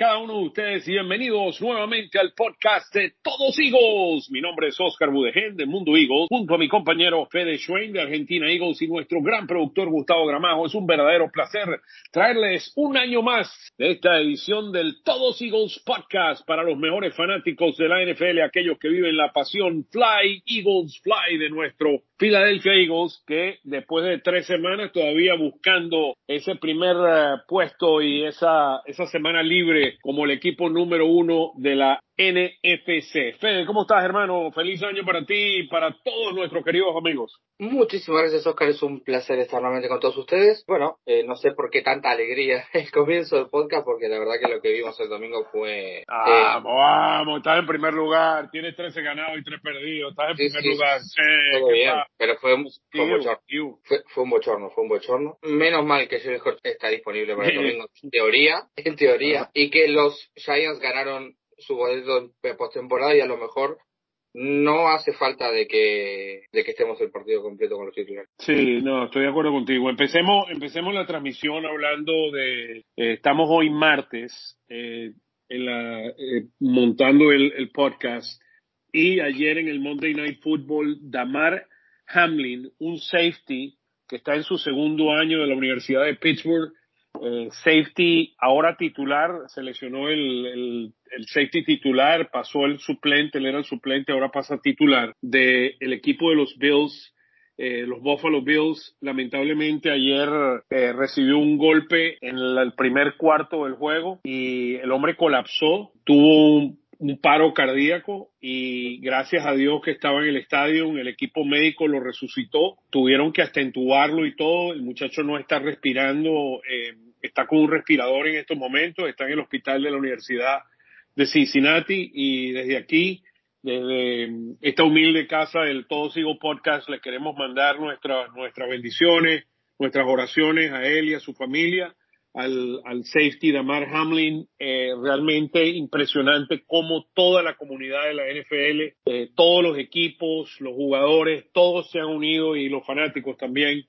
año para cada uno de ustedes y bienvenidos nuevamente al podcast de Todos Eagles. Mi nombre es Oscar Budegen de Mundo Eagles, junto a mi compañero Fede Schwein de Argentina Eagles y nuestro gran productor Gustavo Gramajo. Es un verdadero placer traerles un año más de esta edición del Todos Eagles podcast para los mejores fanáticos de la NFL, aquellos que viven la pasión Fly Eagles Fly de nuestro Philadelphia Eagles, que después de tres semanas todavía buscando ese primer eh, puesto y esa, esa semana libre como el equipo número uno de la NFC. Fede, ¿cómo estás, hermano? Feliz año para ti y para todos nuestros queridos amigos. Muchísimas gracias, Oscar. Es un placer estar nuevamente con todos ustedes. Bueno, eh, no sé por qué tanta alegría el comienzo del podcast, porque la verdad que lo que vimos el domingo fue... Vamos, eh, vamos, estás en primer lugar. Tienes 13 ganados y 3 perdidos. Estás en primer lugar. Todo bien, pero fue, un, fue, un bochorno. Fue, un bochorno, fue un bochorno. Menos mal que Jalen está disponible para el domingo, en teoría, en teoría, y que los Giants ganaron su boleto de postemporada y a lo mejor no hace falta de que, de que estemos el partido completo con los titulares. Sí, no, estoy de acuerdo contigo. Empecemos, empecemos la transmisión hablando de, eh, estamos hoy martes, eh, en la, eh, montando el, el, podcast y ayer en el Monday Night Football, Damar Hamlin, un safety que está en su segundo año de la Universidad de Pittsburgh, eh, safety ahora titular, seleccionó el, el, safety titular, pasó el suplente, él era el suplente, ahora pasa titular del el equipo de los Bills. Eh, los Buffalo Bills lamentablemente ayer eh, recibió un golpe en el primer cuarto del juego y el hombre colapsó, tuvo un, un paro cardíaco y gracias a Dios que estaba en el estadio, el equipo médico lo resucitó, tuvieron que hasta entubarlo y todo, el muchacho no está respirando, eh, está con un respirador en estos momentos, está en el hospital de la Universidad de Cincinnati y desde aquí, desde esta humilde casa del Todo Sigo Podcast, le queremos mandar nuestras nuestras bendiciones, nuestras oraciones a él y a su familia al, al safety Damar Hamlin, eh, realmente impresionante como toda la comunidad de la NFL, eh, todos los equipos, los jugadores, todos se han unido y los fanáticos también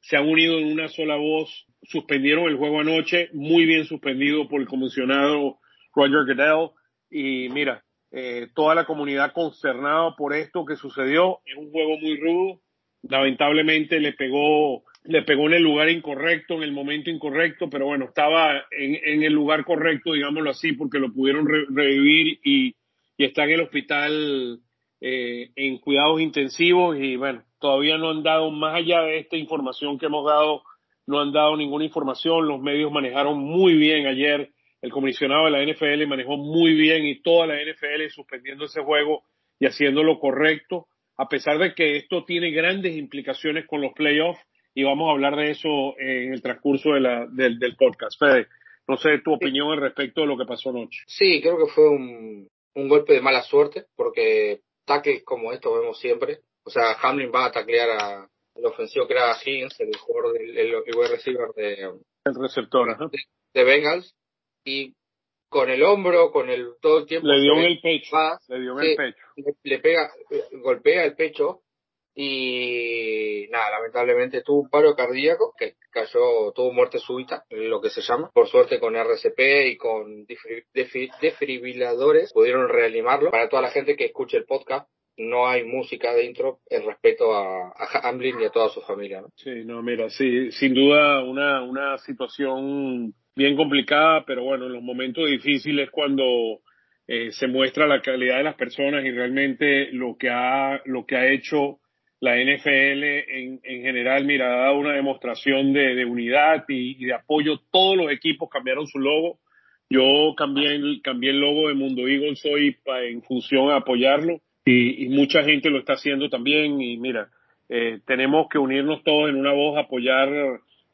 se han unido en una sola voz, suspendieron el juego anoche, muy bien suspendido por el comisionado Roger Goodell. Y mira, eh, toda la comunidad consternada por esto que sucedió, es un juego muy rudo, lamentablemente le pegó le pegó en el lugar incorrecto, en el momento incorrecto, pero bueno, estaba en, el lugar correcto, digámoslo así, porque lo pudieron revivir y, y, está en el hospital eh, en cuidados intensivos y bueno, todavía no han dado, más allá de esta información que hemos dado, no han dado ninguna información, los medios manejaron muy bien ayer, el comisionado de la NFL manejó muy bien y toda la NFL suspendiendo ese juego y haciendo lo correcto, a pesar de que esto tiene grandes implicaciones con los playoffs, y vamos a hablar de eso en el transcurso de la, del, del podcast. Fede, no sé tu opinión al respecto de lo que pasó anoche. Sí, creo que fue un, un golpe de mala suerte, porque tackles como esto vemos siempre. O sea, Hamlin va a taclear a el ofensivo que era Higgins, el jugador del el, el receiver de el receptor de, de, Bengals y con el hombro, con el todo el tiempo le dio en el pecho, le dio en el pecho, le, le, pega, golpea el pecho y nada, lamentablemente tuvo un paro cardíaco que cayó, tuvo muerte súbita, lo que se llama. Por suerte con RCP y con defibriladores pudieron reanimarlo. Para toda la gente que escuche el podcast, no hay música dentro en respeto a, a Hamlin y a toda su familia. ¿no? Sí, no, mira, sí, sin duda una, una situación bien complicada, pero bueno, en los momentos difíciles cuando eh, se muestra la calidad de las personas y realmente lo que ha, lo que ha hecho la NFL en, en general, mira, ha dado una demostración de, de unidad y, de apoyo. Todos los equipos cambiaron su logo. Yo cambié cambié el logo de Mundo Eagles hoy en función a apoyarlo y, y, mucha gente lo está haciendo también. Y mira, eh, tenemos que unirnos todos en una voz, apoyar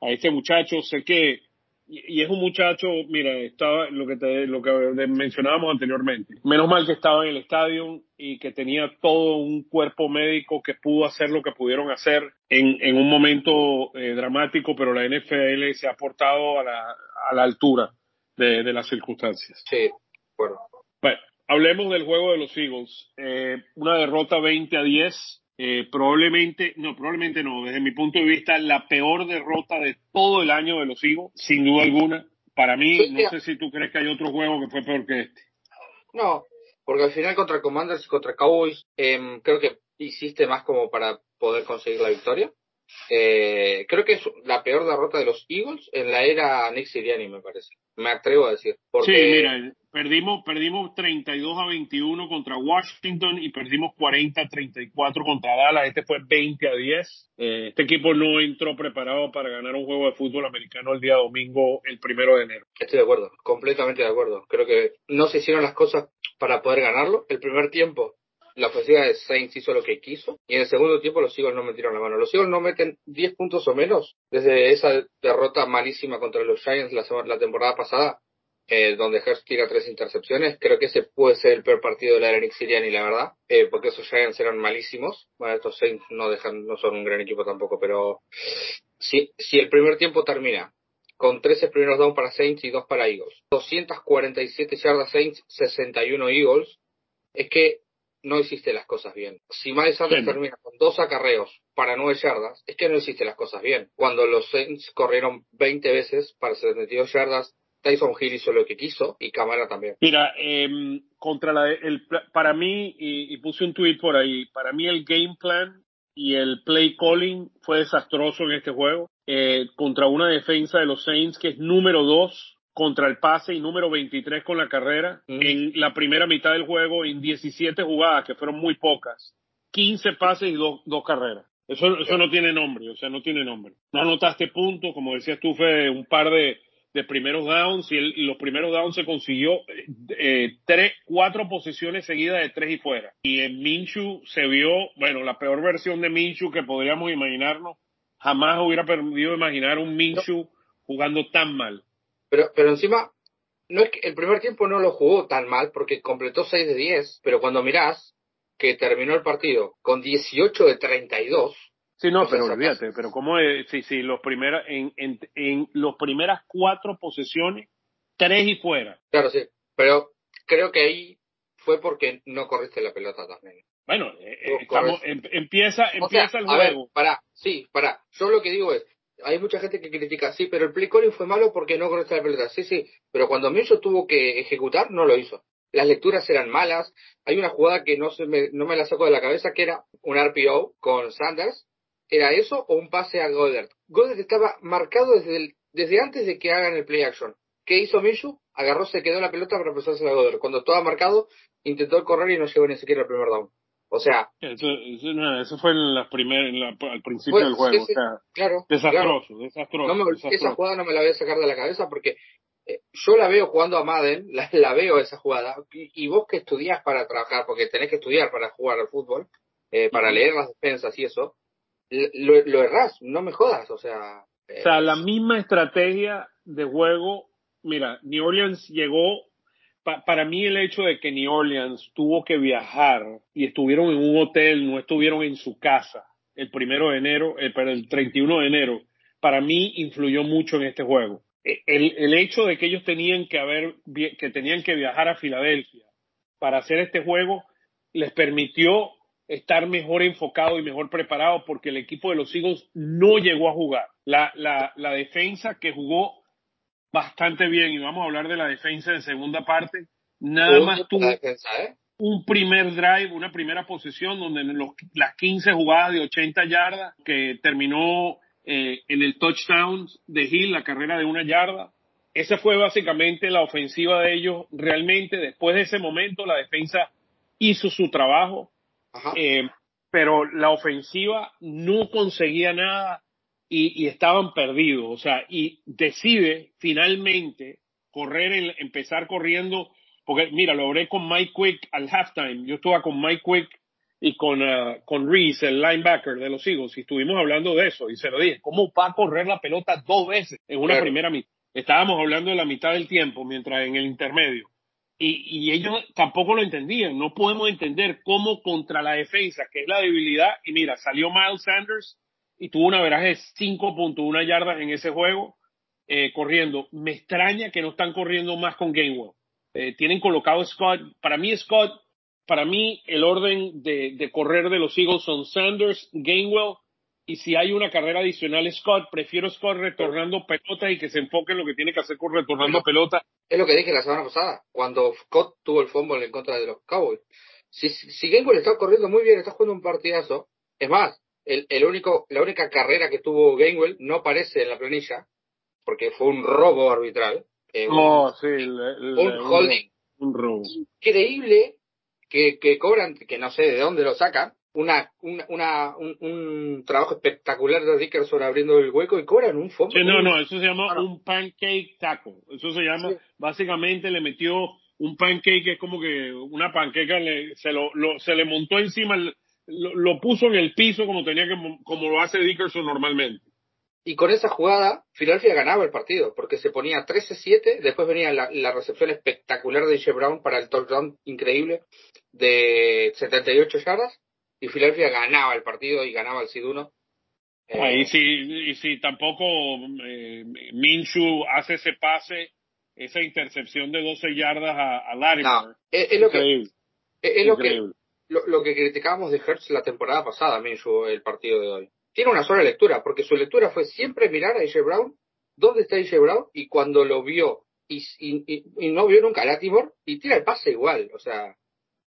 a este muchacho. Sé que y, es un muchacho, mira, estaba lo que te, lo que mencionábamos anteriormente. Menos mal que estaba en el estadio y que tenía todo un cuerpo médico que pudo hacer lo que pudieron hacer en, en un momento eh, dramático, pero la NFL se ha portado a la, a la altura de, de las circunstancias. Sí, bueno. Bueno, hablemos del juego de los Eagles. Eh, una derrota 20 a 10 eh, probablemente, no, probablemente no, desde mi punto de vista, la peor derrota de todo el año de los Eagles, sin duda alguna. Para mí, no sé si tú crees que hay otro juego que fue peor que este. No, porque al final contra Commanders y contra Cowboys, eh, creo que hiciste más como para poder conseguir la victoria. Eh, creo que es la peor derrota de los Eagles en la era Nick Siriani, me parece. Me atrevo a decir. Sí, mira, perdimos, perdimos 32 a 21 contra Washington y perdimos 40 a 34 contra Dallas. Este fue 20 a 10. Eh, este equipo no entró preparado para ganar un juego de fútbol americano el día domingo, el primero de enero. Estoy de acuerdo, completamente de acuerdo. Creo que no se hicieron las cosas para poder ganarlo. El primer tiempo la ofensiva de Saints hizo lo que quiso y en el segundo tiempo los Eagles no metieron la mano. Los Eagles no meten 10 puntos o menos desde esa derrota malísima contra los Giants la, la temporada pasada, eh, donde Hurst tira tres intercepciones. Creo que ese puede ser el peor partido de la era Nick Sirianni, la verdad, eh, porque esos Giants eran malísimos. Bueno, estos Saints no dejan, no son un gran equipo tampoco, pero si, si el primer tiempo termina con 13 primeros down para Saints y 2 para Eagles, 247 yardas Saints, 61 Eagles, es que no hiciste las cosas bien. Si Miles Sanders termina con dos acarreos para nueve yardas, es que no hiciste las cosas bien. Cuando los Saints corrieron 20 veces para 72 yardas, Tyson Hill hizo lo que quiso y Camara también. Mira, eh, contra la, el, para mí, y, puse un tweet por ahí, para mí el game plan y el play calling fue desastroso en este juego. Eh, contra una defensa de los Saints que es número dos contra el pase y número 23 con la carrera en la primera mitad del juego en 17 jugadas, que fueron muy pocas. 15 pases y dos, dos carreras. Eso, eso no tiene nombre, o sea, no tiene nombre. No anotaste puntos, como decías tú, fue un par de, de primeros downs y, los primeros downs se consiguió eh, tres, cuatro posiciones seguidas de tres y fuera. Y en Minshu se vio, bueno, la peor versión de Minshu que podríamos imaginarnos. Jamás hubiera permitido imaginar un Minshu jugando tan mal. Pero, pero encima, no es que el primer tiempo no lo jugó tan mal porque completó 6 de 10, pero cuando mirás que terminó el partido con 18 de 32. Sí, no, pero olvídate, pero como es, sí, sí, los primeros, en, en, en los primeras cuatro posesiones, tres y fuera. Claro, sí, pero creo que ahí fue porque no corriste la pelota también. Bueno, eh, eh, estamos, em, empieza, empieza el juego. para, sí, para. Yo lo que digo es, hay mucha gente que critica, sí, pero el play calling fue malo porque no conectó la pelota. Sí, sí, pero cuando Minshew tuvo que ejecutar, no lo hizo. Las lecturas eran malas. Hay una jugada que no, se me, no me la saco de la cabeza, que era un RPO con Sanders. ¿Era eso o un pase a Goddard? Goddard estaba marcado desde, desde antes de que hagan el play action. ¿Qué hizo Minshew? Agarró, se quedó la pelota para pasársela a Goddard. Cuando estaba marcado, intentó correr y no llegó ni siquiera al primer down. O sea. Eso, eso, fue en las primeras, al principio del juego. o sea, claro, desastroso, desastroso, no Esa jugada no me la voy a sacar de la cabeza porque eh, yo la veo jugando a Madden, la, veo esa jugada. Y, vos que estudias para trabajar, porque tenés que estudiar para jugar al fútbol, eh, para leer las defensas y eso, lo, lo errás, no me jodas, o sea. o sea, la misma estrategia de juego. Mira, New Orleans llegó para mí el hecho de que New Orleans tuvo que viajar y estuvieron en un hotel, no estuvieron en su casa el primero de enero, eh, pero el 31 de enero, para mí influyó mucho en este juego. E, el, hecho de que ellos tenían que haber, que tenían que viajar a Filadelfia para hacer este juego les permitió estar mejor enfocado y mejor preparado porque el equipo de los Eagles no llegó a jugar. La defensa que jugó bastante bien y vamos a hablar de la defensa de segunda parte. Nada más tuvo un primer drive, una primera posición donde en los, las 15 jugadas de 80 yardas que terminó eh, en el touchdown de Hill, la carrera de una yarda. Esa fue básicamente la ofensiva de ellos. Realmente después de ese momento la defensa hizo su trabajo, eh, pero la ofensiva no conseguía nada y, estaban perdidos. O sea, y decide finalmente correr, el, empezar corriendo, porque mira, lo logré con Mike Quick al halftime. Yo estuve con Mike Quick y con, uh, con Reese, el linebacker de los Eagles, y estuvimos hablando de eso. Y se lo dije, ¿cómo va a correr la pelota dos veces en una primera mitad? Estábamos hablando de la mitad del tiempo, mientras en el intermedio. Y, y, ellos tampoco lo entendían. No podemos entender cómo contra la defensa, que es la debilidad, y mira, salió Miles Sanders y tuvo una veraje de 5.1 yardas en ese juego eh, corriendo. Me extraña que no están corriendo más con Gainwell. Eh, tienen colocado Scott. Para mí Scott para mí el orden de, de correr de los Eagles son Sanders, Gainwell, y si hay una carrera adicional Scott, prefiero Scott retornando pelota y que se enfoque en lo que tiene que hacer con retornando pelota. Es lo que dije la semana pasada, cuando Scott tuvo el fumble en contra de los Cowboys. Si, si Gainwell está corriendo muy bien, está jugando un partidazo, es más, el, el único, la única carrera que tuvo Gainwell no aparece en la planilla, porque fue un robo arbitral. Eh, un, sí, un holding. Un, robo. Increíble que, que cobran, que no sé de dónde lo sacan, una, una, un, trabajo espectacular de Dickerson abriendo el hueco y cobran un fondo. Sí, no, no, eso se llama un pancake taco. Eso se llama, básicamente le metió un pancake, que es como que una panqueca, le, se, lo, se le montó encima, lo, lo, puso en el piso como tenía que, como lo hace Dickerson normalmente. Y con esa jugada, Philadelphia ganaba el partido, porque se ponía 13-7, después venía la, la, recepción espectacular de J. Brown para el touchdown increíble de 78 yardas, y Philadelphia ganaba el partido y ganaba el SID-1. Ah, y, si, y si tampoco eh, Minshu hace ese pase, esa intercepción de 12 yardas a, a Larimer. es, lo que, es, lo que lo, que criticábamos de Hertz la temporada pasada, Minshu, el partido de hoy. Tiene una sola lectura, porque su lectura fue siempre mirar a AJ Brown, dónde está AJ Brown, y cuando lo vio y, no vio nunca a Latimore, y tira el pase igual, o sea,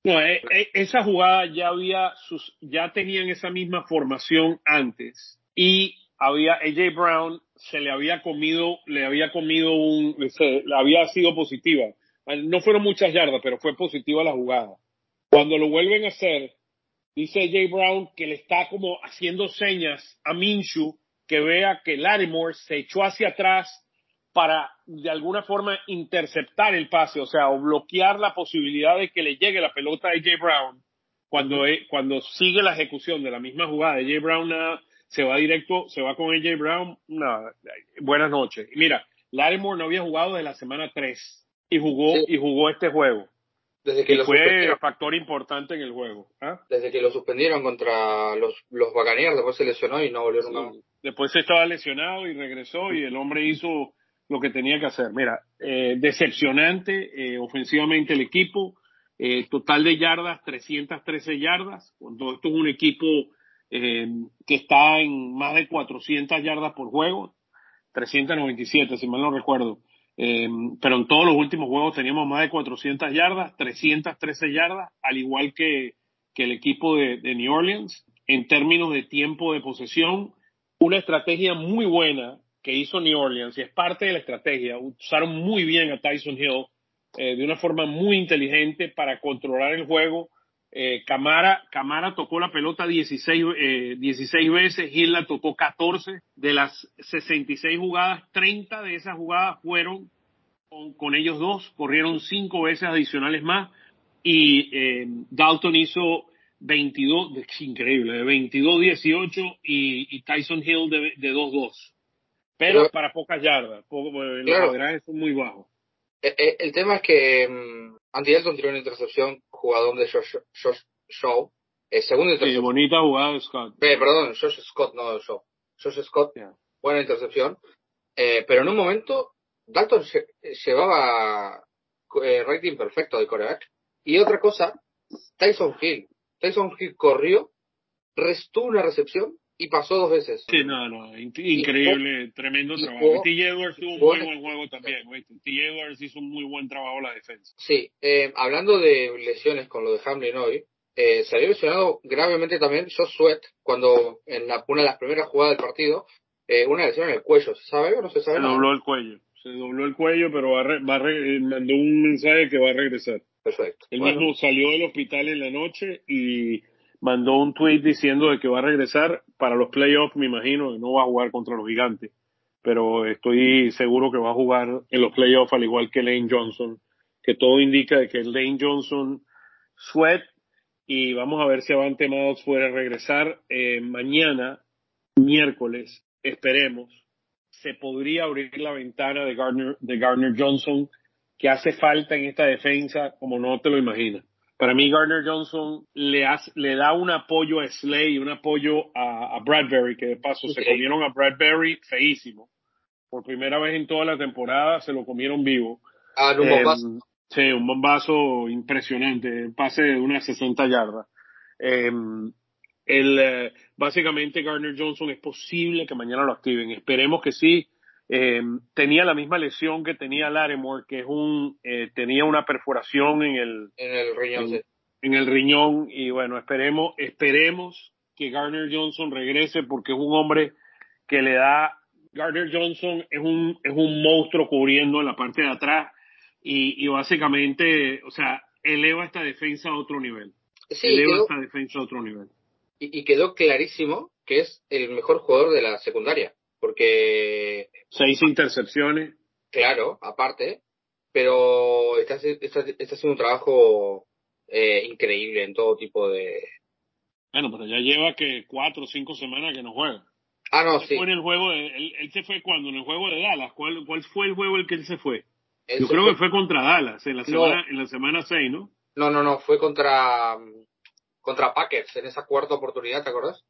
no, eh, eh, esa jugada ya había sus, ya tenían esa misma formación antes y había AJ Brown se le había comido, le había comido un, se, había sido positiva. No fueron muchas yardas, pero fue positiva la jugada. Cuando lo vuelven a hacer, dice AJ Brown que le está como haciendo señas a Minshu que vea que Larimore se echó hacia atrás para de alguna forma interceptar el pase, o sea, o bloquear la posibilidad de que le llegue la pelota a AJ Brown cuando, e, cuando sigue la ejecución de la misma jugada. AJ Brown se va directo, se va con AJ Brown, nada, buenas noches. Mira, Larimore no había jugado desde la semana 3 y jugó, y jugó este juego. Desde que y fue factor importante en el juego. ¿ah? Desde que lo suspendieron contra los, los Buccaneers, después se lesionó y no volvió nunca más. Después estaba lesionado y regresó y el hombre hizo lo que tenía que hacer. Mira, eh, decepcionante eh, ofensivamente el equipo, eh, total de yardas, 313 yardas, cuando esto es un equipo eh, que está en más de 400 yardas por juego, 397 si mal no recuerdo, eh, pero en todos los últimos juegos teníamos más de 400 yardas, 313 yardas, al igual que, que el equipo de, de New Orleans, en términos de tiempo de posesión, una estrategia muy buena que hizo New Orleans y es parte de la estrategia. Usaron muy bien a Tyson Hill eh, de una forma muy inteligente para controlar el juego. Eh, Camara, Camara tocó la pelota 16, eh, 16 veces, Hill la tocó 14. De las 66 jugadas, 30 de esas jugadas fueron con, con ellos dos. Corrieron 5 veces adicionales más. Y eh, Dalton hizo 22, es increíble, de 22-18 y, y, Tyson Hill de 2-2 pero, para pocas yardas. Poco, los claro. son muy bajos. El, eh, eh, el, tema es que um, Andy Dalton tiró una intercepción, jugador de Josh, Josh Shaw. Eh, segunda intercepción. Sí, bonita jugada de Scott. Eh, perdón, Josh Scott, no Shaw. Josh Scott, yeah. buena intercepción. Eh, pero en un momento, Dalton llevaba eh, rating perfecto de coreback. Y otra cosa, Tyson Hill. Tyson Hill corrió, restó una recepción y pasó dos veces. Sí, no, no, increíble, tremendo trabajo. T. Edwards tuvo un muy buen juego también, T. Edwards hizo un muy buen trabajo la defensa. Sí, eh, hablando de lesiones con lo de Hamlin hoy, eh, se había lesionado gravemente también Josh Sweat cuando en la, una de las primeras jugadas del partido, eh, una lesión en el cuello, ¿se sabe o no se sabe? Se dobló el cuello, se dobló el cuello, pero va, va mandó un mensaje que va a regresar. Perfecto. Él mismo salió del hospital en la noche y mandó un tweet diciendo de que va a regresar para los playoffs, me imagino, no va a jugar contra los gigantes, pero estoy seguro que va a jugar en los playoffs al igual que Lane Johnson, que todo indica que Lane Johnson sweat y vamos a ver si Avante Maddox puede regresar eh, mañana, miércoles, esperemos, se podría abrir la ventana de de Gardner Johnson que hace falta en esta defensa como no te lo imaginas. Para mí, Gardner Johnson le, hace, le da un apoyo a Slay y un apoyo a, a Bradbury, que de paso se comieron a Bradbury feísimo. Por primera vez en toda la temporada se lo comieron vivo. Ah, un bombazo. Sí, un bombazo impresionante, pase de unas 60 yardas. Em, el, eh, básicamente Gardner Johnson es posible que mañana lo activen. Esperemos que sí. Em, tenía la misma lesión que tenía Larimore, que es un eh, tenía una perforación en el en el riñón. En, el riñón y bueno, esperemos esperemos que Gardner Johnson regrese porque es un hombre que le da Gardner Johnson es un es un monstruo cubriendo en la parte de atrás y, y básicamente, o sea, eleva esta defensa a otro nivel. Sí, eleva esta defensa a otro nivel. Y, quedó clarísimo que es el mejor jugador de la secundaria, porque... Seis intercepciones. Claro, aparte, pero está, está, está haciendo un trabajo eh, increíble en todo tipo de... Bueno, pero ya lleva que cuatro o cinco semanas que no juega. Ah, no, sí. Fue en el juego de, él, se fue cuando, en el juego de Dallas. ¿Cuál, ¿Cuál fue el juego el que él se fue? Yo creo que fue contra Dallas en la semana, en la semana 6, ¿no? No, no, no, fue contra, contra Packers en esa cuarta oportunidad, ¿te acuerdas?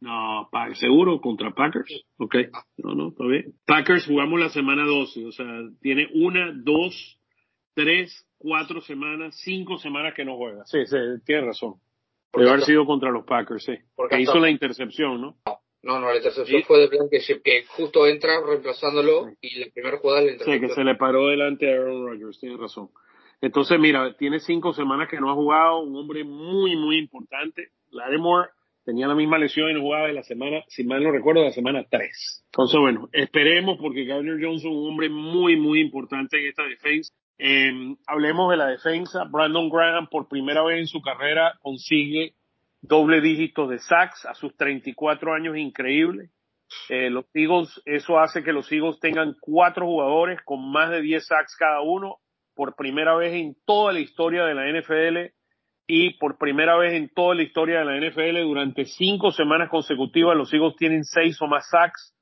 No, seguro contra Packers. Ok, no, no, está bien. Packers jugamos la semana 12, o sea, tiene una, dos, tres, cuatro semanas, cinco semanas que no juega. Sí, sí, tiene razón. Debe haber sido contra los Packers, sí. Porque hizo la intercepción, ¿no? No, no, la intercepción fue de Blankenship, que justo entra reemplazándolo y la primera jugada la intercepción. Sí, que se le paró delante a Aaron Rodgers, tiene razón. Entonces, mira, tiene cinco semanas que no ha jugado, un hombre muy, muy importante. Lattimore tenía la misma lesión y no jugaba de la semana, si mal no recuerdo, de la semana 3. Entonces, bueno, esperemos porque Gardner Johnson, un hombre muy, muy importante en esta defensa. Eh, hablemos de la defensa. Brandon Graham, por primera vez en su carrera, consigue doble dígito de sacks a sus 34 años, increíble. Eh, los Eagles, eso hace que los Eagles tengan cuatro jugadores con más de 10 sacks cada uno por primera vez en toda la historia de la NFL y por primera vez en toda la historia de la NFL durante cinco semanas consecutivas los Eagles tienen seis o más sacks.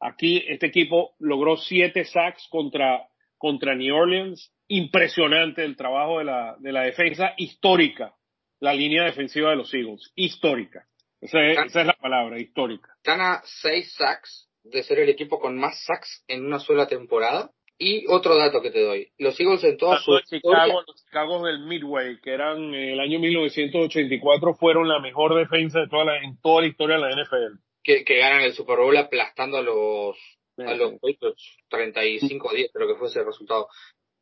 Aquí este equipo logró siete sacks contra, contra New Orleans. Impresionante el trabajo de la, de la defensa histórica la línea defensiva de los Eagles. Histórica. Esa es, la palabra, histórica. Están a seis sacks de ser el equipo con más sacks en una sola temporada. Y otro dato que te doy. Los Eagles en toda su Chicago, Los Chicago del Midway, que eran en el año 1984, fueron la mejor defensa de toda la, en toda la historia de la NFL. Que, que ganan el Super Bowl aplastando a los, a los Patriots 35-10, creo que fue ese el resultado.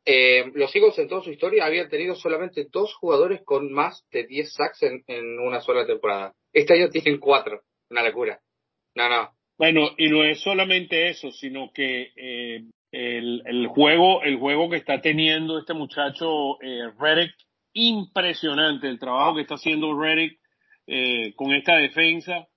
Eh, los Eagles en toda su historia habían tenido solamente dos jugadores con más de 10 sacks en, en una sola temporada. Este año tienen cuatro. Una locura. No, no. Bueno, y no es solamente eso, sino que eh, el, el, juego, el juego que está teniendo este muchacho eh, Reddick, impresionante el trabajo que está haciendo Reddick eh, con esta defensa.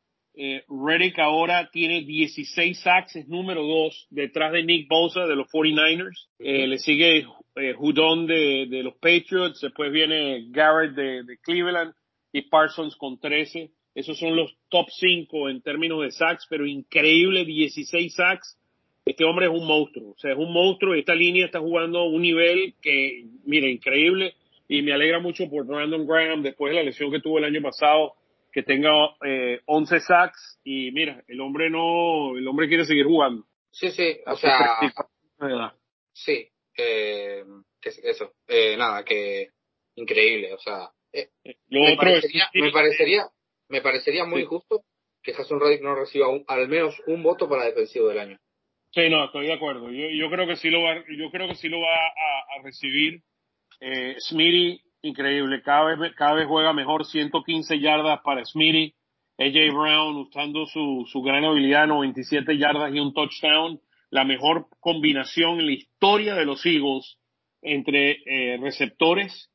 Eh, Reddick ahora tiene 16 sacks, es número 2 detrás de Nick Bosa de los 49ers. Eh, le sigue eh, Judon de, de, los Patriots, después viene Garrett de, de, Cleveland y Parsons con 13. Esos son los top 5 en términos de sacks, pero increíble 16 sacks. Este hombre es un monstruo, o sea, es un monstruo y esta línea está jugando a un nivel que, mire, increíble. Y me alegra mucho por Brandon Graham después de la lesión que tuvo el año pasado que tenga eh, 11 sacks y mira, el hombre no, el hombre quiere seguir jugando. Sí, sí, o sea, sí, eh, eso, eh, nada, que increíble, o sea, eh, me, parecería, me parecería, me parecería muy justo que Jason Reddick no reciba un, al menos un voto para defensivo del año. Sí, no, estoy de acuerdo. Yo, yo creo que sí lo va, yo creo que sí lo va a, recibir. Eh, Smitty increíble. Cada vez, cada vez juega mejor, 115 yardas para Smitty. AJ Brown usando su, su gran habilidad, 97 yardas y un touchdown. La mejor combinación en la historia de los Eagles entre eh, receptores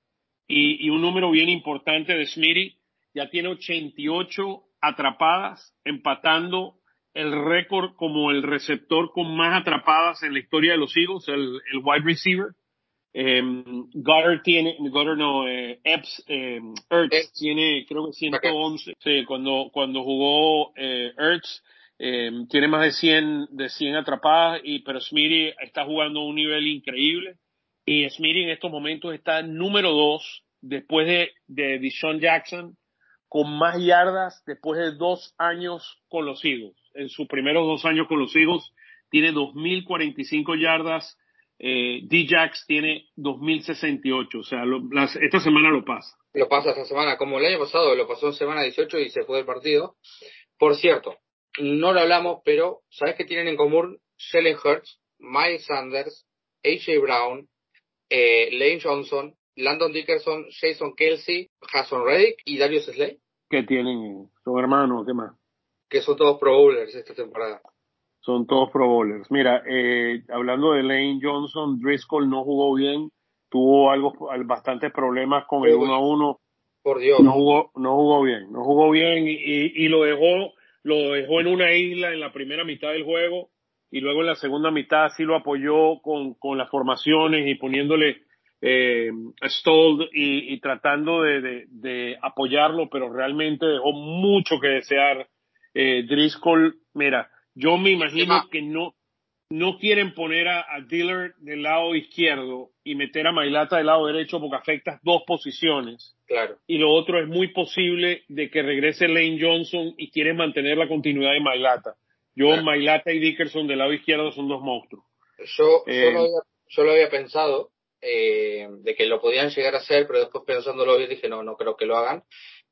y, y, un número bien importante de Smitty. Ya tiene 88 atrapadas, empatando el récord como el receptor con más atrapadas en la historia de los Eagles, el, el wide receiver. Eh, Goddard tiene, Goddard no, eh, Epps, eh, Ertz tiene, creo que 111. Sí, cuando, cuando jugó eh, Ertz, eh, tiene más de 100, de 100 atrapadas, y, pero Smitty está jugando a un nivel increíble. Y Smitty en estos momentos está número 2 después de, de Deshaun Jackson, con más yardas después de dos años con los Eagles. En sus primeros dos años con los Eagles, tiene 2.045 yardas eh, D-Jax tiene 2068, o sea, esta semana lo pasa. Lo pasa esta semana, como el año pasado, lo pasó en semana 18 y se fue del partido. Por cierto, no lo hablamos, pero ¿sabes qué tienen en común Shelley Hurts, Miles Sanders, AJ Brown, eh, Lane Johnson, Landon Dickerson, Jason Kelsey, Jason Reddick y Darius Slay? ¿Qué tienen? ¿Son hermanos? ¿Qué más? Que son todos Pro Bowlers esta temporada. Son todos Pro Bowlers. Mira, eh, hablando de Lane Johnson, Driscoll no jugó bien, tuvo algo, bastantes problemas con el 1 a 1. Por Dios. No jugó, no jugó bien, no jugó bien y, y lo dejó, lo dejó en una isla en la primera mitad del juego y luego en la segunda mitad sí lo apoyó con, con las formaciones y poniéndole eh, Stold y, tratando de, de, apoyarlo, pero realmente dejó mucho que desear. Eh, Driscoll, mira, yo me imagino que no, no quieren poner a, a, Dillard del lado izquierdo y meter a Mailata del lado derecho porque afectas dos posiciones. Claro. Y lo otro es muy posible de que regrese Lane Johnson y quieren mantener la continuidad de Mailata. Yo, Mailata y Dickerson del lado izquierdo son dos monstruos. Yo, eh, yo lo había pensado, eh, de que lo podían llegar a hacer, pero después pensándolo bien dije, no, no creo que lo hagan.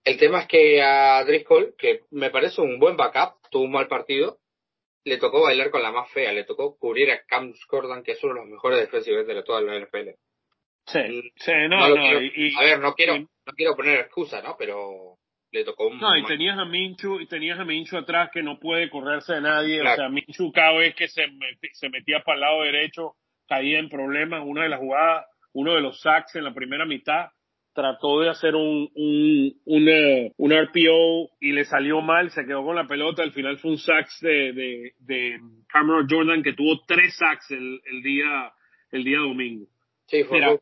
El tema es que a Driscoll, que me parece un buen backup, tuvo un mal partido, le tocó bailar con la más fea, le tocó cubrir a Cam Jordan, que es uno de los mejores defensivos de toda la NFL. Sí, mm, sí, no, no. a ver, no quiero, no quiero poner excusa, ¿no? Pero le tocó un No, y tenías a Minchu, y tenías a Minchu atrás que no puede correrse de nadie. O sea, Minchu cada vez que se, se metía para el lado derecho, caía en problemas. Una de las jugadas, uno de los sacks en la primera mitad, trató de hacer un, un, un, RPO y le salió mal, se quedó con la pelota. Al final fue un sack de, de, de Cameron Jordan que tuvo tres sacks el, el día, el día domingo. Sí, fue muy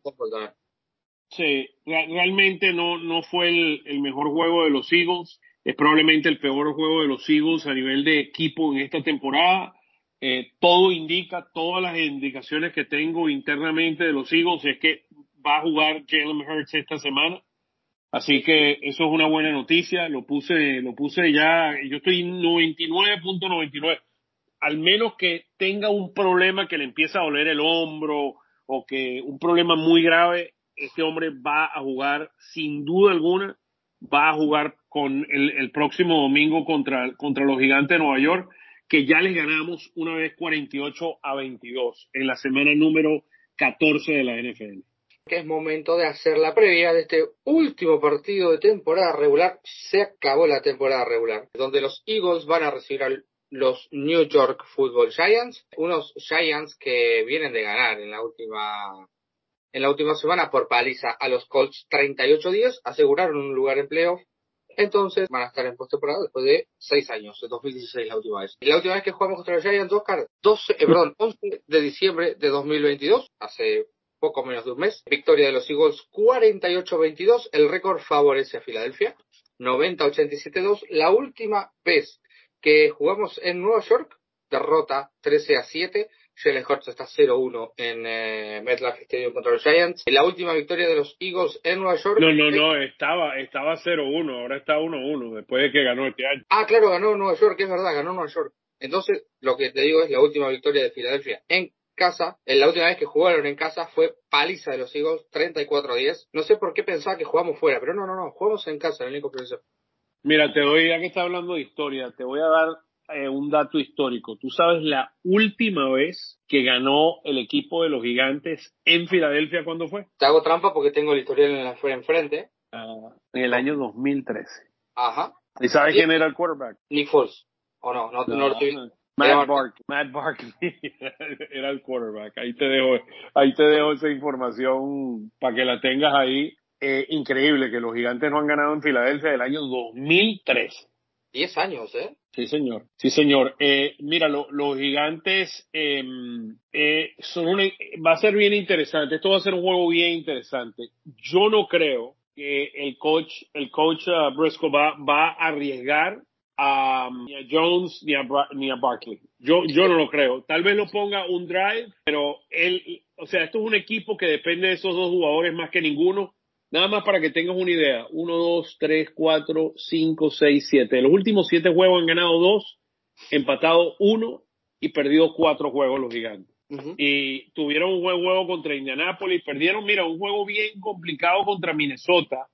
Sí, realmente no, no fue el, el mejor juego de los Eagles. Es probablemente el peor juego de los Eagles a nivel de equipo en esta temporada. Eh, todo indica, todas las indicaciones que tengo internamente de los Eagles es que va a jugar Jalen Hurts esta semana. Así que eso es una buena noticia. Lo puse, lo puse ya. Yo estoy 99.99. Al menos que tenga un problema que le empiece a doler el hombro o que un problema muy grave, este hombre va a jugar sin duda alguna. Va a jugar con el, el próximo domingo contra, contra los gigantes de Nueva York que ya les ganamos una vez 48 a 22 en la semana número 14 de la NFL. Que es momento de hacer la previa de este último partido de temporada regular. Se acabó la temporada regular, donde los Eagles van a recibir a los New York Football Giants, unos Giants que vienen de ganar en la última en la última semana por paliza a los Colts 38 días, aseguraron un lugar en playoff entonces van a estar en postemporada después de seis años, de 2016 la última vez. Y la última vez que jugamos contra los Giants, Oscar, 12, eh, perdón, 11 de diciembre de 2022, hace poco menos de un mes. Victoria de los Eagles 48-22. El récord favorece a Filadelfia. 90-87-2. La última vez que jugamos en Nueva York, derrota 13 a 7. Jalen Hurts está 0-1 en eh, MetLife Stadium contra los Giants. La última victoria de los Eagles en Nueva York. No, no, no, estaba, estaba 0-1, ahora está 1-1 después de que ganó este año. Ah, claro, ganó Nueva York, es verdad, ganó Nueva York. Entonces, lo que te digo es la última victoria de Filadelfia en casa. En la última vez que jugaron en casa fue paliza de los Eagles, 34-10. No sé por qué pensaba que jugamos fuera, pero no, no, no, jugamos en casa, el único profesor. Mira, te doy, ya que está hablando de historia, te voy a dar eh, un dato histórico. ¿Tú sabes la última vez que ganó el equipo de los gigantes en Filadelfia cuándo fue? Te hago trampa porque tengo el historial en la enfrente. Uh, en el año 2013. Ajá. ¿Y sabes quién era el quarterback? Nick Foles. ¿O no? No, no, no Matt, Barkley. Matt Barkley era el quarterback. Ahí te dejo, ahí te dejo esa información para que la tengas ahí. Eh, increíble que los gigantes no han ganado en Filadelfia del año 2013. Diez años, ¿eh? Sí, señor. Sí, señor. Eh, mira, los gigantes em, eh, son una, va a ser bien interesante. Esto va a ser un juego bien interesante. Yo no creo que el coach, el coach uh, Briscoe va, va a arriesgar a, ni a Jones ni a, ni a Barkley. Yo, yo no lo creo. Tal vez lo ponga un drive, pero él, o sea, esto es un equipo que depende de esos dos jugadores más que ninguno. Nada más para que tengas una idea. 1, 2, 3, 4, 5, 6, 7. De los últimos 7 juegos han ganado 2, empatado 1 y perdido 4 juegos los gigantes. y tuvieron un buen juego contra Indianapolis. Perdieron, mira, un juego bien complicado contra Minnesota.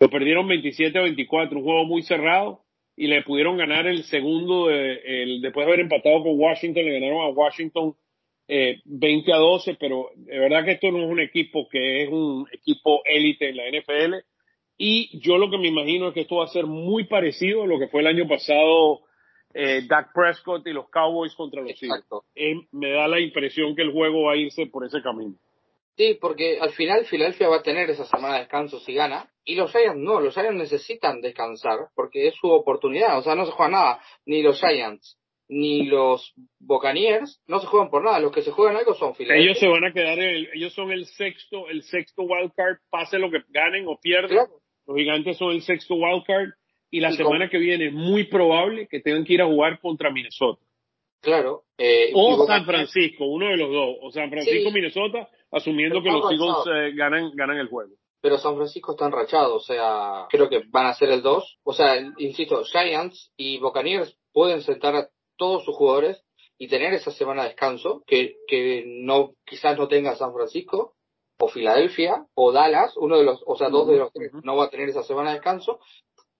Lo perdieron 27 a 24, un juego muy cerrado y le pudieron ganar el segundo, el, después de haber empatado con Washington, le ganaron a Washington eh, 20 a 12, pero de verdad que esto no es un equipo que es un equipo élite en la NFL. Y yo lo que me imagino es que esto va a ser muy parecido a lo que fue el año pasado eh, Dak Prescott y los Cowboys contra los Eagles. Eh, me da la impresión que el juego va a irse por ese camino. Sí, porque al final Filadelfia va a tener esa semana de descanso si gana, y los Giants no, los Giants necesitan descansar porque es su oportunidad, o sea, no se juega nada, ni los Giants ni los Buccaneers no se juegan por nada, los que se juegan algo son Filadelfia. Ellos se van a quedar, ellos son el sexto, el sexto wild card, pase lo que ganen o pierdan. Los gigantes son el sexto wild card y la semana que viene es muy probable que tengan que ir a jugar contra Minnesota. Claro. Eh, o San Francisco, uno de los dos. O San Francisco, Minnesota, asumiendo que los Eagles eh, ganan, ganan el juego. Pero San Francisco está enrachado, o sea, creo que van a ser el 2. O sea, insisto, Giants y Buccaneers pueden sentar a todos sus jugadores y tener esa semana de descanso que, que no quizás no tenga San Francisco o Filadelfia o Dallas, uno de los, o sea, dos de los tres no va a tener esa semana de descanso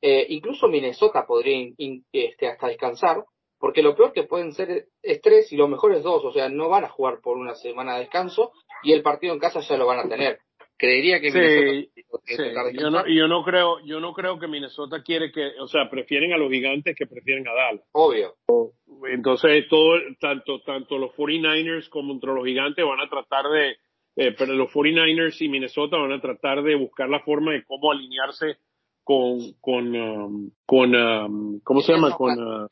eh, incluso Minnesota podría este, hasta descansar, porque lo peor que pueden ser es tres y lo mejor es dos, o sea, no van a jugar por una semana de descanso y el partido en casa ya lo van a tener. Creería que Minnesota yo no, yo no creo, yo no creo que Minnesota quiere que, o sea, prefieren a los gigantes que prefieren a Dallas. Obvio. Entonces todo, tanto, tanto los 49ers como entre los gigantes van a tratar de, eh, pero los 49ers y Minnesota van a tratar de buscar la forma de cómo alinearse con, con, um, con um, ¿cómo se llama? Con, uh,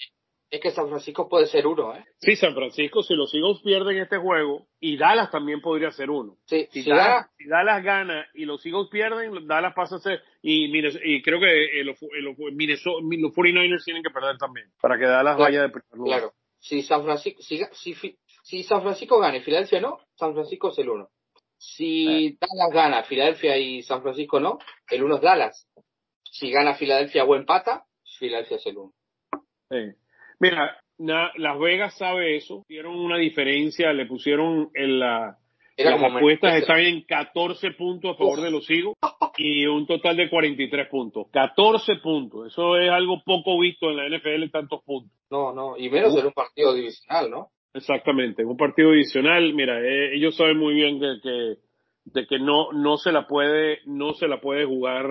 es que San Francisco puede ser uno, ¿eh? Sí, San Francisco, si los Eagles pierden este juego, y Dallas también podría ser uno. Sí, si, Dallas, si Dallas gana y los Eagles pierden, Dallas pasa a ser, y, y creo que los, los, Minnesota, los 49ers tienen que perder también, para que Dallas vaya de primer lugar. Claro, si San Francisco, si, si, si San Francisco gana y Filadelfia no, San Francisco es el uno. Si eh. Dallas gana, Filadelfia y San Francisco no, el uno es Dallas si gana Filadelfia o empata, Filadelfia es el uno. Mira, Las Vegas sabe eso, dieron una diferencia, le pusieron en la, las apuestas están en 14 puntos a favor de los Eagles y un total de 43 puntos. 14 puntos, eso es algo poco visto en la NFL, tantos puntos. No, no, y menos en un partido divisional, ¿no? Exactamente, en un partido divisional, mira, eh, ellos saben muy bien que, que, de que no, no se la puede, no se la puede jugar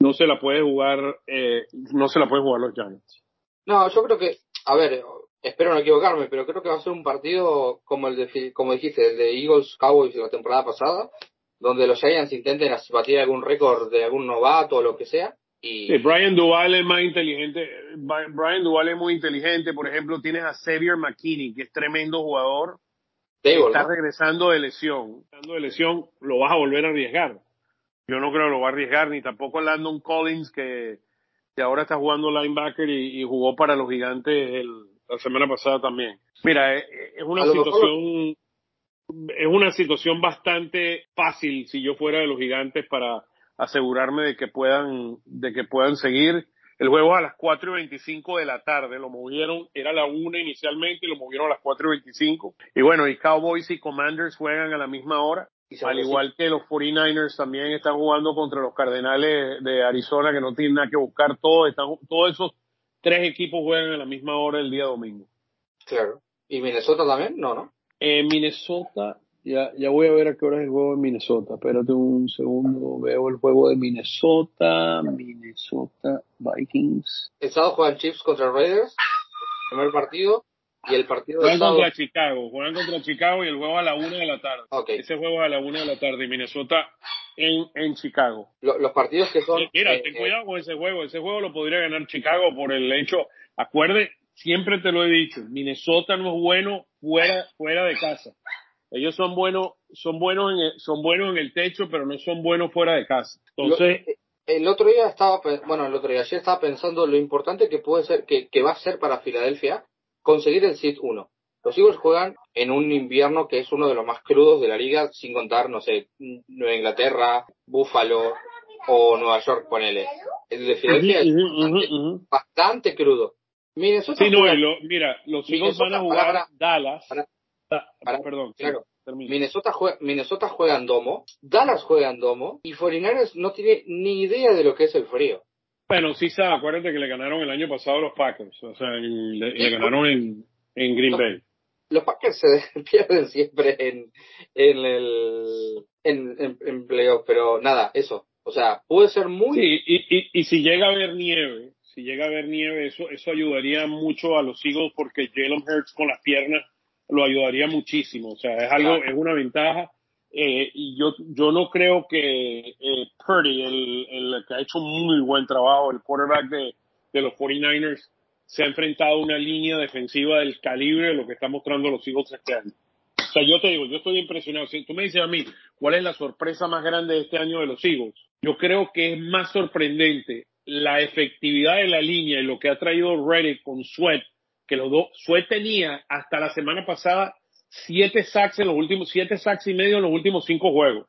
no se la puede jugar, eh, no se la puede jugar los Giants. No, yo creo que, a ver, espero no equivocarme, pero creo que va a ser un partido como el de, como dijiste, el de Eagles Cowboys de la temporada pasada, donde los Giants intenten batir algún récord de algún novato o lo que sea. Y... Sí, Brian Duval es más inteligente. Brian Duval es muy inteligente. Por ejemplo, tienes a Xavier McKinney, que es tremendo jugador. está regresando de lesión. Regresando de lesión, lo vas a volver a arriesgar yo no creo que lo va a arriesgar, ni tampoco Landon Collins, que, que ahora está jugando linebacker y, jugó para los gigantes el, la semana pasada también. Mira, es, es una situación, es una situación bastante fácil si yo fuera de los gigantes para asegurarme de que puedan, de que puedan seguir. El juego a las 4 y 25 de la tarde, lo movieron, era la 1 inicialmente y lo movieron a las 4 y 25. Y bueno, y Cowboys y Commanders juegan a la misma hora. Al igual que los 49ers también están jugando contra los Cardenales de Arizona, que no tienen nada que buscar. Todos, están, todos esos tres equipos juegan a la misma hora el día domingo. Claro. ¿Y Minnesota también? No, ¿no? En Minnesota, ya, ya voy a ver a qué hora es el juego de Minnesota. Espérate un segundo, veo el juego de Minnesota, Minnesota Vikings. El sábado juegan Chiefs contra Raiders, primer partido. Y el partido Juegan contra Chicago, juegan contra Chicago y el juego a la una de la tarde. Ese juego a la una de la tarde, Minnesota en, en Chicago. los partidos que son... Mira, eh, ten cuidado con ese juego, ese juego lo podría ganar Chicago por el hecho, acuerde, siempre te lo he dicho, Minnesota no es bueno fuera, fuera de casa. Ellos son buenos, son buenos en el, son buenos en el techo, pero no son buenos fuera de casa. Entonces, el otro día estaba, bueno, el otro día ayer estaba pensando lo importante que puede ser, que, que va a ser para Filadelfia conseguir el Seed 1. Los Eagles juegan en un invierno que es uno de los más crudos de la liga, sin contar, no sé, Nueva Inglaterra, Buffalo o Nueva York, ponele. El de Filadelfia es bastante, crudo. Minnesota sí, no, mira, los Eagles van a jugar Dallas. Ah, perdón. Claro. Minnesota juega, Minnesota juega en domo, Dallas juega en domo y 49 no tiene ni idea de lo que es el frío. Bueno, sí sabe, acuérdate que le ganaron el año pasado a los Packers, o sea, le, ganaron en, en Green Bay. Los Packers se pierden siempre en, en el en, en, playoff, pero nada, eso. O sea, puede ser muy... Sí, y, y, y si llega a haber nieve, si llega a haber nieve, eso, eso ayudaría mucho a los Eagles porque Jalen Hurts con las piernas lo ayudaría muchísimo. O sea, es algo, es una ventaja. Eh, y yo, yo no creo que eh, Purdy, el, el, que ha hecho muy buen trabajo, el quarterback de, de los 49ers, se ha enfrentado a una línea defensiva del calibre de lo que están mostrando los Eagles este año. O sea, yo te digo, yo estoy impresionado. Si tú me dices a mí, ¿cuál es la sorpresa más grande de este año de los Eagles? Yo creo que es más sorprendente la efectividad de la línea y lo que ha traído Reddick con Sweat, que los dos, Sweat tenía hasta la semana pasada siete sacks en los últimos, siete sacks y medio en los últimos cinco juegos.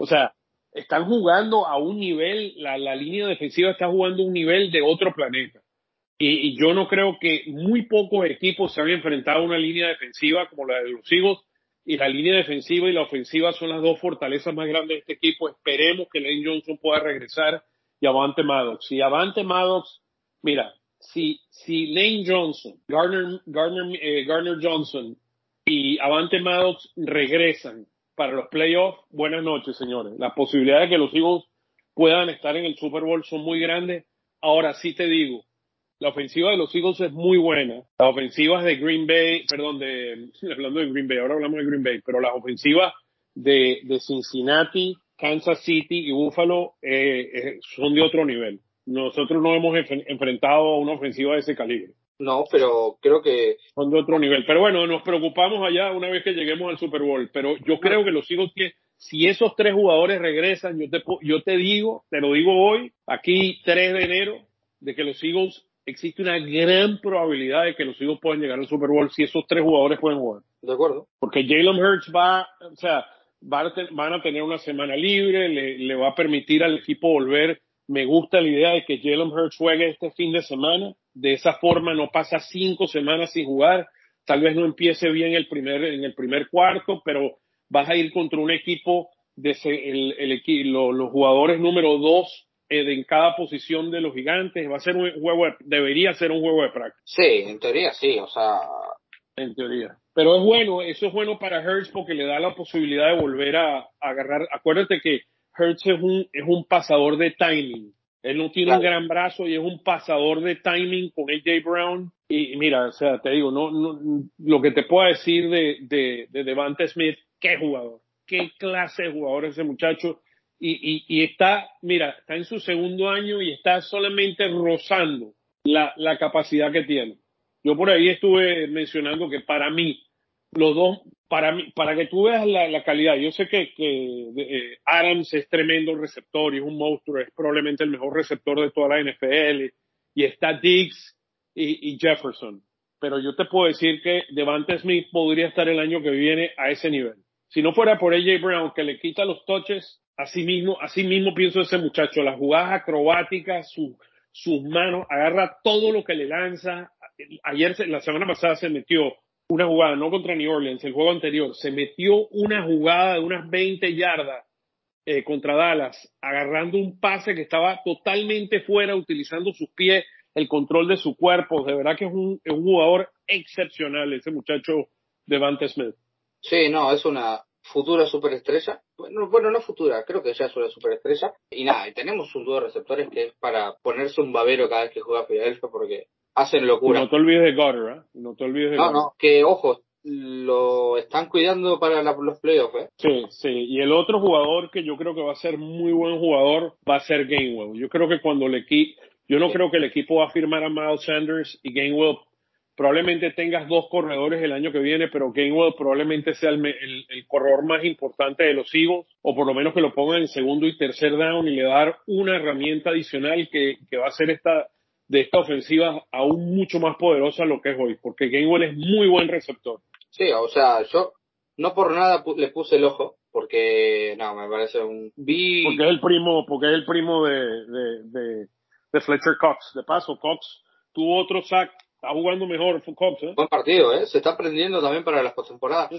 O sea, están jugando a un nivel, la, línea defensiva está jugando a un nivel de otro planeta. Y, y, yo no creo que muy pocos equipos se han enfrentado a una línea defensiva como la de los Eagles. Y la línea defensiva y la ofensiva son las dos fortalezas más grandes de este equipo. Esperemos que Lane Johnson pueda regresar y Avante Maddox. Si Avante Maddox, mira, si, si Lane Johnson, Garner, Garner, eh, Garner Johnson y Avante Maddox regresan para los playoffs, buenas noches, señores. Las posibilidades de que los Eagles puedan estar en el Super Bowl son muy grandes. Ahora sí te digo, la ofensiva de los Eagles es muy buena. Las ofensivas de Green Bay, perdón, de, hablando de Green Bay, ahora hablamos de Green Bay, pero las ofensivas de, Cincinnati, Kansas City y Buffalo eh, eh, son de otro nivel. Nosotros no hemos enfrentado a una ofensiva de ese calibre. No, pero creo que... Son de otro nivel. Pero bueno, nos preocupamos allá una vez que lleguemos al Super Bowl. Pero yo creo que los Eagles que si esos tres jugadores regresan, yo te, yo te digo, te lo digo hoy, aquí 3 de enero, de que los Eagles, existe una gran probabilidad de que los Eagles puedan llegar al Super Bowl si esos tres jugadores pueden jugar. De acuerdo. Porque Jalen Hurts va, o sea, van a tener una semana libre, le, va a permitir al equipo volver. Me gusta la idea de que Jalen Hurts juegue este fin de semana. De esa forma no pasa cinco semanas sin jugar. Tal vez no empiece bien el primer, en el primer cuarto, pero vas a ir contra un equipo de el, el, los jugadores número dos eh, en cada posición de los gigantes. Va a ser un juego, debería ser un juego de práctica. Sí, en teoría sí, o sea. En teoría. Pero es bueno, eso es bueno para Hertz porque le da la posibilidad de volver a, agarrar. Acuérdate que Hertz es un, es un pasador de timing. Él no tiene un gran brazo y es un pasador de timing con AJ Brown. Y, mira, o sea, te digo, no, no, lo que te puedo decir de, de, de Devante Smith, qué jugador, qué clase de jugador es ese muchacho. Y, y, y está, mira, está en su segundo año y está solamente rozando la, la capacidad que tiene. Yo por ahí estuve mencionando que para mí, los dos, para mí, para que tú veas la, calidad, yo sé que, eh, Adams es tremendo receptor y es un monstruo, es probablemente el mejor receptor de toda la NFL, y está Diggs y, Jefferson. Pero yo te puedo decir que Devante Smith podría estar el año que viene a ese nivel. Si no fuera por AJ Brown, que le quita los touches, así mismo, así mismo pienso ese muchacho, las jugadas acrobáticas, su, sus manos, agarra todo lo que le lanza, ayer, la semana pasada se metió una jugada, no contra New Orleans, el juego anterior, se metió una jugada de unas 20 yardas eh, contra Dallas, agarrando un pase que estaba totalmente fuera, utilizando sus pies, el control de su cuerpo. De verdad que es un, jugador excepcional ese muchacho Devante Smith. Sí, no, es una futura superestrella. Bueno, bueno, no futura, creo que ya es una superestrella. Y nada, y tenemos un dúo de receptores que es para ponerse un babero cada vez que juega Philadelphia porque hacen locura. No te olvides de Goddard, ¿eh? No te olvides de No, no, que ojo, lo están cuidando para los playoffs, ¿eh? Sí, sí. Y el otro jugador que yo creo que va a ser muy buen jugador va a ser Gainwell. Yo creo que cuando el equipo, yo no creo que el equipo va a firmar a Miles Sanders y Gainwell probablemente tengas dos corredores el año que viene, pero Gainwell probablemente sea el, el, corredor más importante de los Eagles, o por lo menos que lo pongan en segundo y tercer down y le dar una herramienta adicional que, que va a ser esta, de esta ofensiva aún mucho más poderosa lo que es hoy, porque Gainwell es muy buen receptor. Sí, o sea, yo no por nada le puse el ojo, porque no, me parece un Porque es el primo, porque es el primo de, de, de, Fletcher Cox. De paso, Cox tuvo otro sack está jugando mejor Cox. ¿eh? Buen partido, ¿eh? Se está aprendiendo también para las postemporadas.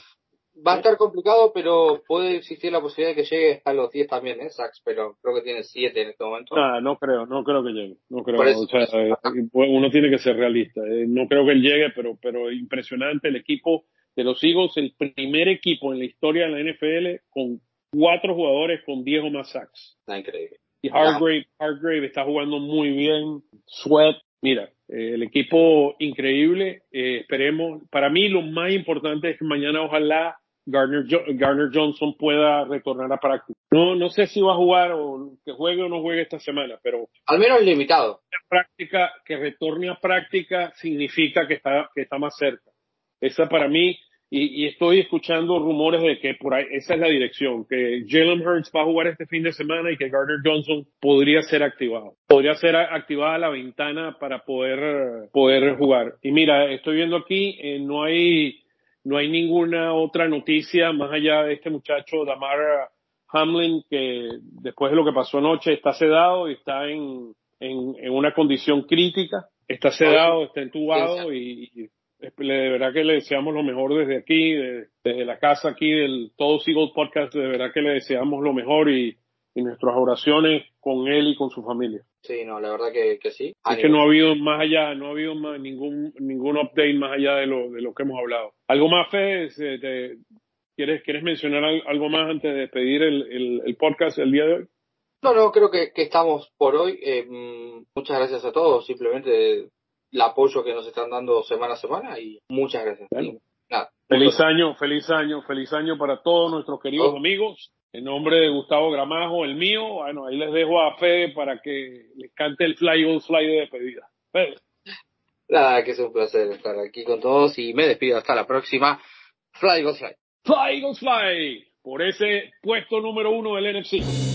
Va a estar complicado, pero puede existir la posibilidad de que llegue a los 10 también, ¿eh? Sachs, pero creo que tiene 7 en este momento. No, no creo, no creo que llegue. No creo. o sea, eh, uno tiene que ser realista. Eh, no creo que él llegue, pero, pero impresionante el equipo de los Eagles, el primer equipo en la historia de la NFL con cuatro jugadores con 10 o más sacks. Está increíble. Y Hargrave, Hargrave está jugando muy bien. Sweat, mira, eh, el equipo increíble. Eh, esperemos. Para mí lo más importante es que mañana ojalá Gardner Johnson pueda retornar a práctica. No, no sé si va a jugar o que juegue o no juegue esta semana, pero al menos limitado. Práctica, que retorne a práctica significa que está, que está más cerca. Esa para mí y, estoy escuchando rumores de que por ahí, esa es la dirección, que Jalen Hurts va a jugar este fin de semana y que Gardner Johnson podría ser activado. Podría ser activada la ventana para poder, poder jugar. Y mira, estoy viendo aquí, eh, no hay, no hay ninguna otra noticia más allá de este muchacho Damar Hamlin que después de lo que pasó anoche está sedado y está en, en, en una condición crítica. Está sedado, está entubado y de verdad que le deseamos lo mejor desde aquí, desde la casa aquí del Todo Eagles Podcast, de verdad que le deseamos lo mejor y, nuestras oraciones con él y con su familia. Sí, no, la verdad que, sí. Es que no ha habido más allá, no ha habido más ningún ningún update más allá de lo, de lo que hemos hablado. ¿Algo más, Fede? ¿Quieres, ¿Quieres mencionar algo más antes de despedir el, el, podcast el día de hoy? No, no, creo que, estamos por hoy. Eh, mm, muchas gracias a todos. Simplemente el apoyo que nos están dando semana a semana y muchas gracias. feliz año, feliz año, feliz año para todos nuestros queridos oh. amigos. En nombre de Gustavo Gramajo, el mío, bueno, ahí les dejo a Fede para que les cante el Fly Fly de despedida. Fede. Nada, que es un placer estar aquí con todos y me despido hasta la próxima. Fly on Fly. Fly Fly, por ese puesto número uno del NFC.